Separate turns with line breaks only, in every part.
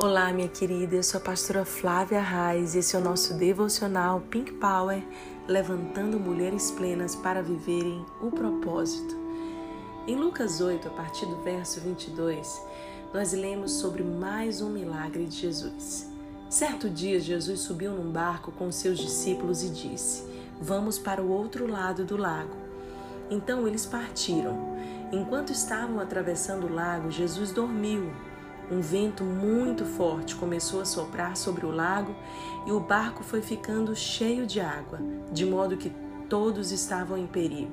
Olá, minha querida, eu sou a pastora Flávia Reis e esse é o nosso devocional Pink Power, levantando mulheres plenas para viverem o propósito. Em Lucas 8, a partir do verso 22, nós lemos sobre mais um milagre de Jesus. Certo dia, Jesus subiu num barco com seus discípulos e disse: Vamos para o outro lado do lago. Então eles partiram. Enquanto estavam atravessando o lago, Jesus dormiu um vento muito forte começou a soprar sobre o lago e o barco foi ficando cheio de água, de modo que todos estavam em perigo.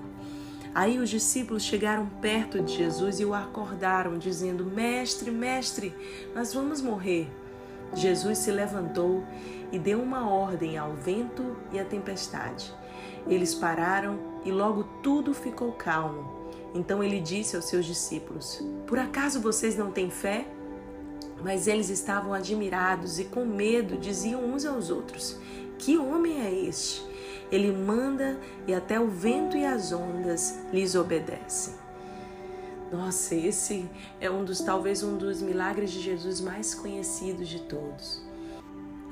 Aí os discípulos chegaram perto de Jesus e o acordaram, dizendo: Mestre, mestre, nós vamos morrer. Jesus se levantou e deu uma ordem ao vento e à tempestade. Eles pararam e logo tudo ficou calmo. Então ele disse aos seus discípulos: Por acaso vocês não têm fé? Mas eles estavam admirados e com medo diziam uns aos outros: Que homem é este? Ele manda e até o vento e as ondas lhes obedecem. Nossa, esse é um dos talvez um dos milagres de Jesus mais conhecidos de todos.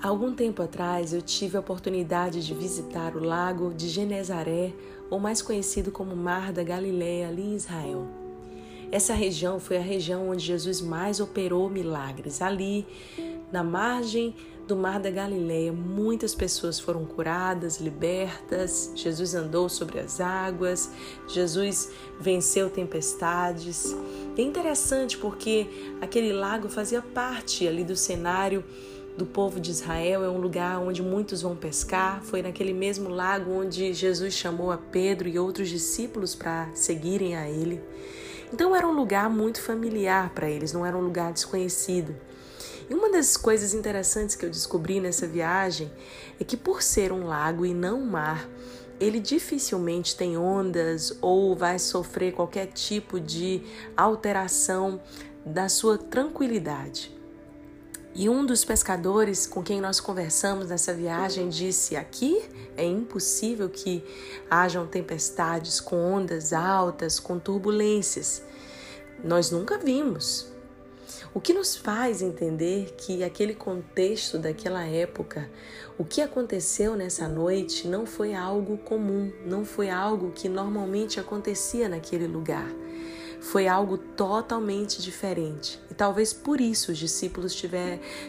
Algum tempo atrás eu tive a oportunidade de visitar o lago de Genezaré, ou mais conhecido como Mar da Galileia, ali em Israel. Essa região foi a região onde Jesus mais operou milagres. Ali, na margem do Mar da Galileia, muitas pessoas foram curadas, libertas. Jesus andou sobre as águas, Jesus venceu tempestades. É interessante porque aquele lago fazia parte ali do cenário do povo de Israel, é um lugar onde muitos vão pescar. Foi naquele mesmo lago onde Jesus chamou a Pedro e outros discípulos para seguirem a ele. Então era um lugar muito familiar para eles, não era um lugar desconhecido. E uma das coisas interessantes que eu descobri nessa viagem é que, por ser um lago e não um mar, ele dificilmente tem ondas ou vai sofrer qualquer tipo de alteração da sua tranquilidade. E um dos pescadores com quem nós conversamos nessa viagem disse: aqui é impossível que hajam tempestades com ondas altas, com turbulências. Nós nunca vimos. O que nos faz entender que aquele contexto daquela época, o que aconteceu nessa noite, não foi algo comum, não foi algo que normalmente acontecia naquele lugar foi algo totalmente diferente. E talvez por isso os discípulos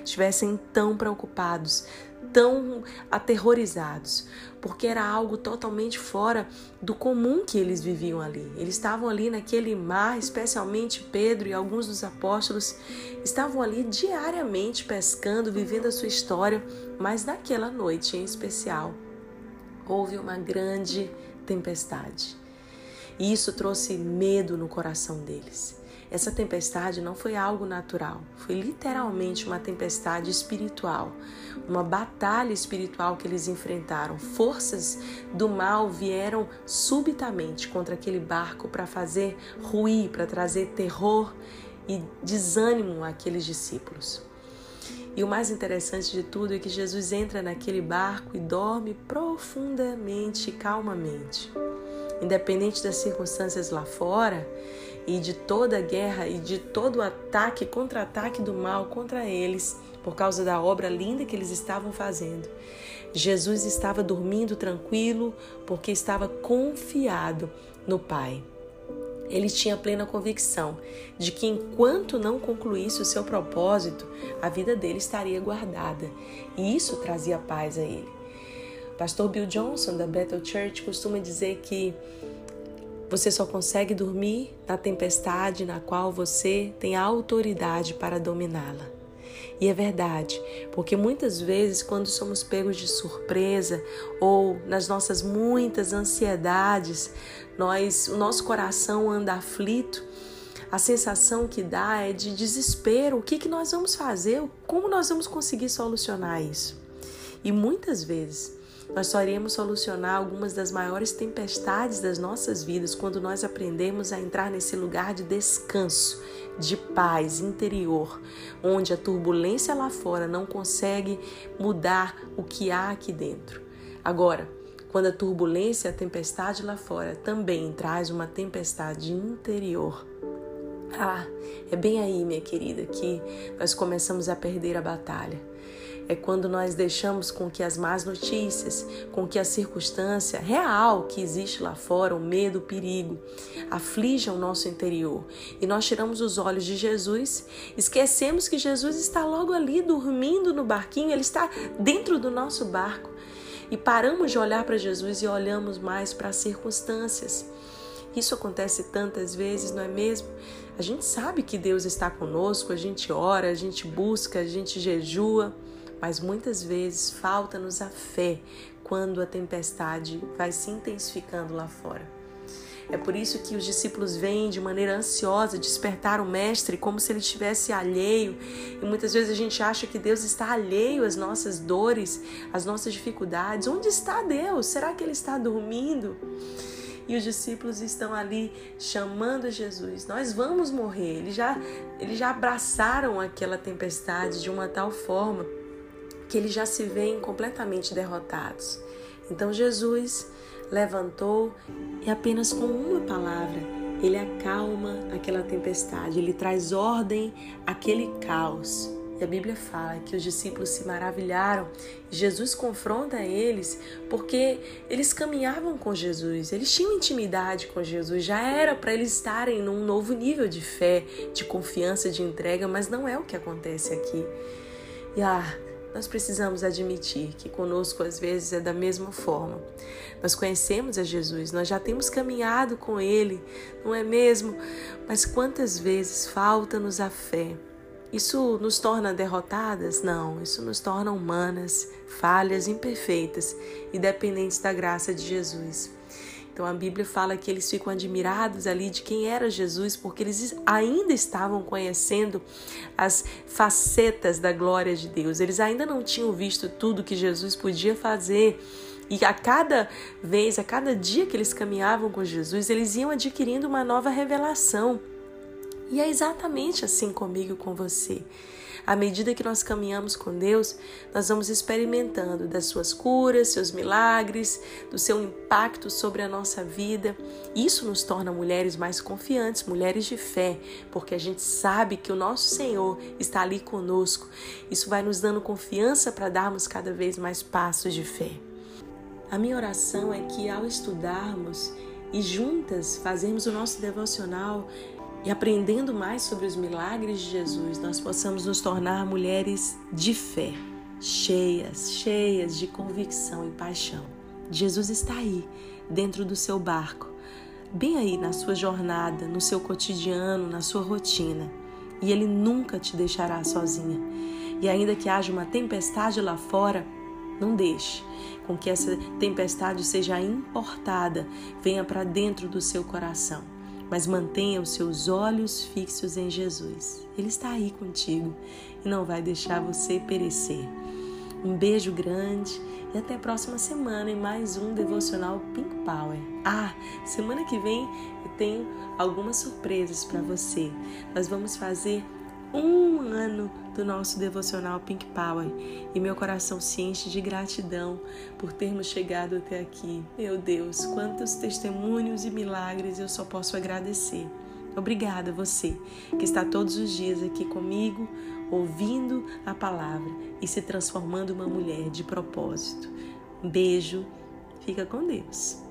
estivessem tão preocupados, tão aterrorizados, porque era algo totalmente fora do comum que eles viviam ali. Eles estavam ali naquele mar, especialmente Pedro e alguns dos apóstolos, estavam ali diariamente pescando, vivendo a sua história, mas naquela noite em especial houve uma grande tempestade. E isso trouxe medo no coração deles. Essa tempestade não foi algo natural, foi literalmente uma tempestade espiritual, uma batalha espiritual que eles enfrentaram. Forças do mal vieram subitamente contra aquele barco para fazer ruir, para trazer terror e desânimo àqueles discípulos. E o mais interessante de tudo é que Jesus entra naquele barco e dorme profundamente calmamente independente das circunstâncias lá fora e de toda a guerra e de todo o ataque, contra-ataque do mal contra eles, por causa da obra linda que eles estavam fazendo. Jesus estava dormindo tranquilo porque estava confiado no Pai. Ele tinha plena convicção de que enquanto não concluísse o seu propósito, a vida dele estaria guardada, e isso trazia paz a ele. Pastor Bill Johnson, da Bethel Church, costuma dizer que você só consegue dormir na tempestade na qual você tem a autoridade para dominá-la. E é verdade, porque muitas vezes, quando somos pegos de surpresa ou nas nossas muitas ansiedades, nós, o nosso coração anda aflito, a sensação que dá é de desespero. O que, que nós vamos fazer? Como nós vamos conseguir solucionar isso? E muitas vezes nós só iremos solucionar algumas das maiores tempestades das nossas vidas quando nós aprendemos a entrar nesse lugar de descanso, de paz interior, onde a turbulência lá fora não consegue mudar o que há aqui dentro. Agora, quando a turbulência, a tempestade lá fora também traz uma tempestade interior, Ah, é bem aí, minha querida, que nós começamos a perder a batalha. É quando nós deixamos com que as más notícias, com que a circunstância real que existe lá fora, o medo, o perigo, aflijam o nosso interior. E nós tiramos os olhos de Jesus, esquecemos que Jesus está logo ali dormindo no barquinho, ele está dentro do nosso barco. E paramos de olhar para Jesus e olhamos mais para as circunstâncias. Isso acontece tantas vezes, não é mesmo? A gente sabe que Deus está conosco, a gente ora, a gente busca, a gente jejua, mas muitas vezes falta-nos a fé quando a tempestade vai se intensificando lá fora. É por isso que os discípulos vêm de maneira ansiosa despertar o Mestre como se ele estivesse alheio. E muitas vezes a gente acha que Deus está alheio às nossas dores, às nossas dificuldades. Onde está Deus? Será que ele está dormindo? e os discípulos estão ali chamando Jesus. Nós vamos morrer. Eles já, eles já abraçaram aquela tempestade de uma tal forma que eles já se veem completamente derrotados. Então Jesus levantou e apenas com uma palavra ele acalma aquela tempestade, ele traz ordem àquele caos. E a Bíblia fala que os discípulos se maravilharam. Jesus confronta eles porque eles caminhavam com Jesus, eles tinham intimidade com Jesus, já era para eles estarem num novo nível de fé, de confiança, de entrega, mas não é o que acontece aqui. E ah, nós precisamos admitir que conosco às vezes é da mesma forma. Nós conhecemos a Jesus, nós já temos caminhado com Ele, não é mesmo? Mas quantas vezes falta-nos a fé? Isso nos torna derrotadas? Não, isso nos torna humanas, falhas, imperfeitas e dependentes da graça de Jesus. Então a Bíblia fala que eles ficam admirados ali de quem era Jesus, porque eles ainda estavam conhecendo as facetas da glória de Deus. Eles ainda não tinham visto tudo que Jesus podia fazer. E a cada vez, a cada dia que eles caminhavam com Jesus, eles iam adquirindo uma nova revelação. E é exatamente assim comigo e com você. À medida que nós caminhamos com Deus, nós vamos experimentando das suas curas, seus milagres, do seu impacto sobre a nossa vida. Isso nos torna mulheres mais confiantes, mulheres de fé, porque a gente sabe que o nosso Senhor está ali conosco. Isso vai nos dando confiança para darmos cada vez mais passos de fé. A minha oração é que ao estudarmos e juntas fazermos o nosso devocional, e aprendendo mais sobre os milagres de Jesus, nós possamos nos tornar mulheres de fé, cheias, cheias de convicção e paixão. Jesus está aí, dentro do seu barco, bem aí na sua jornada, no seu cotidiano, na sua rotina, e ele nunca te deixará sozinha. E ainda que haja uma tempestade lá fora, não deixe com que essa tempestade seja importada, venha para dentro do seu coração mas mantenha os seus olhos fixos em Jesus. Ele está aí contigo e não vai deixar você perecer. Um beijo grande e até a próxima semana em mais um devocional Pink Power. Ah, semana que vem eu tenho algumas surpresas para você. Nós vamos fazer um ano do nosso devocional Pink Power e meu coração se enche de gratidão por termos chegado até aqui. Meu Deus, quantos testemunhos e milagres eu só posso agradecer. Obrigada você que está todos os dias aqui comigo, ouvindo a palavra e se transformando uma mulher de propósito. Um beijo, fica com Deus.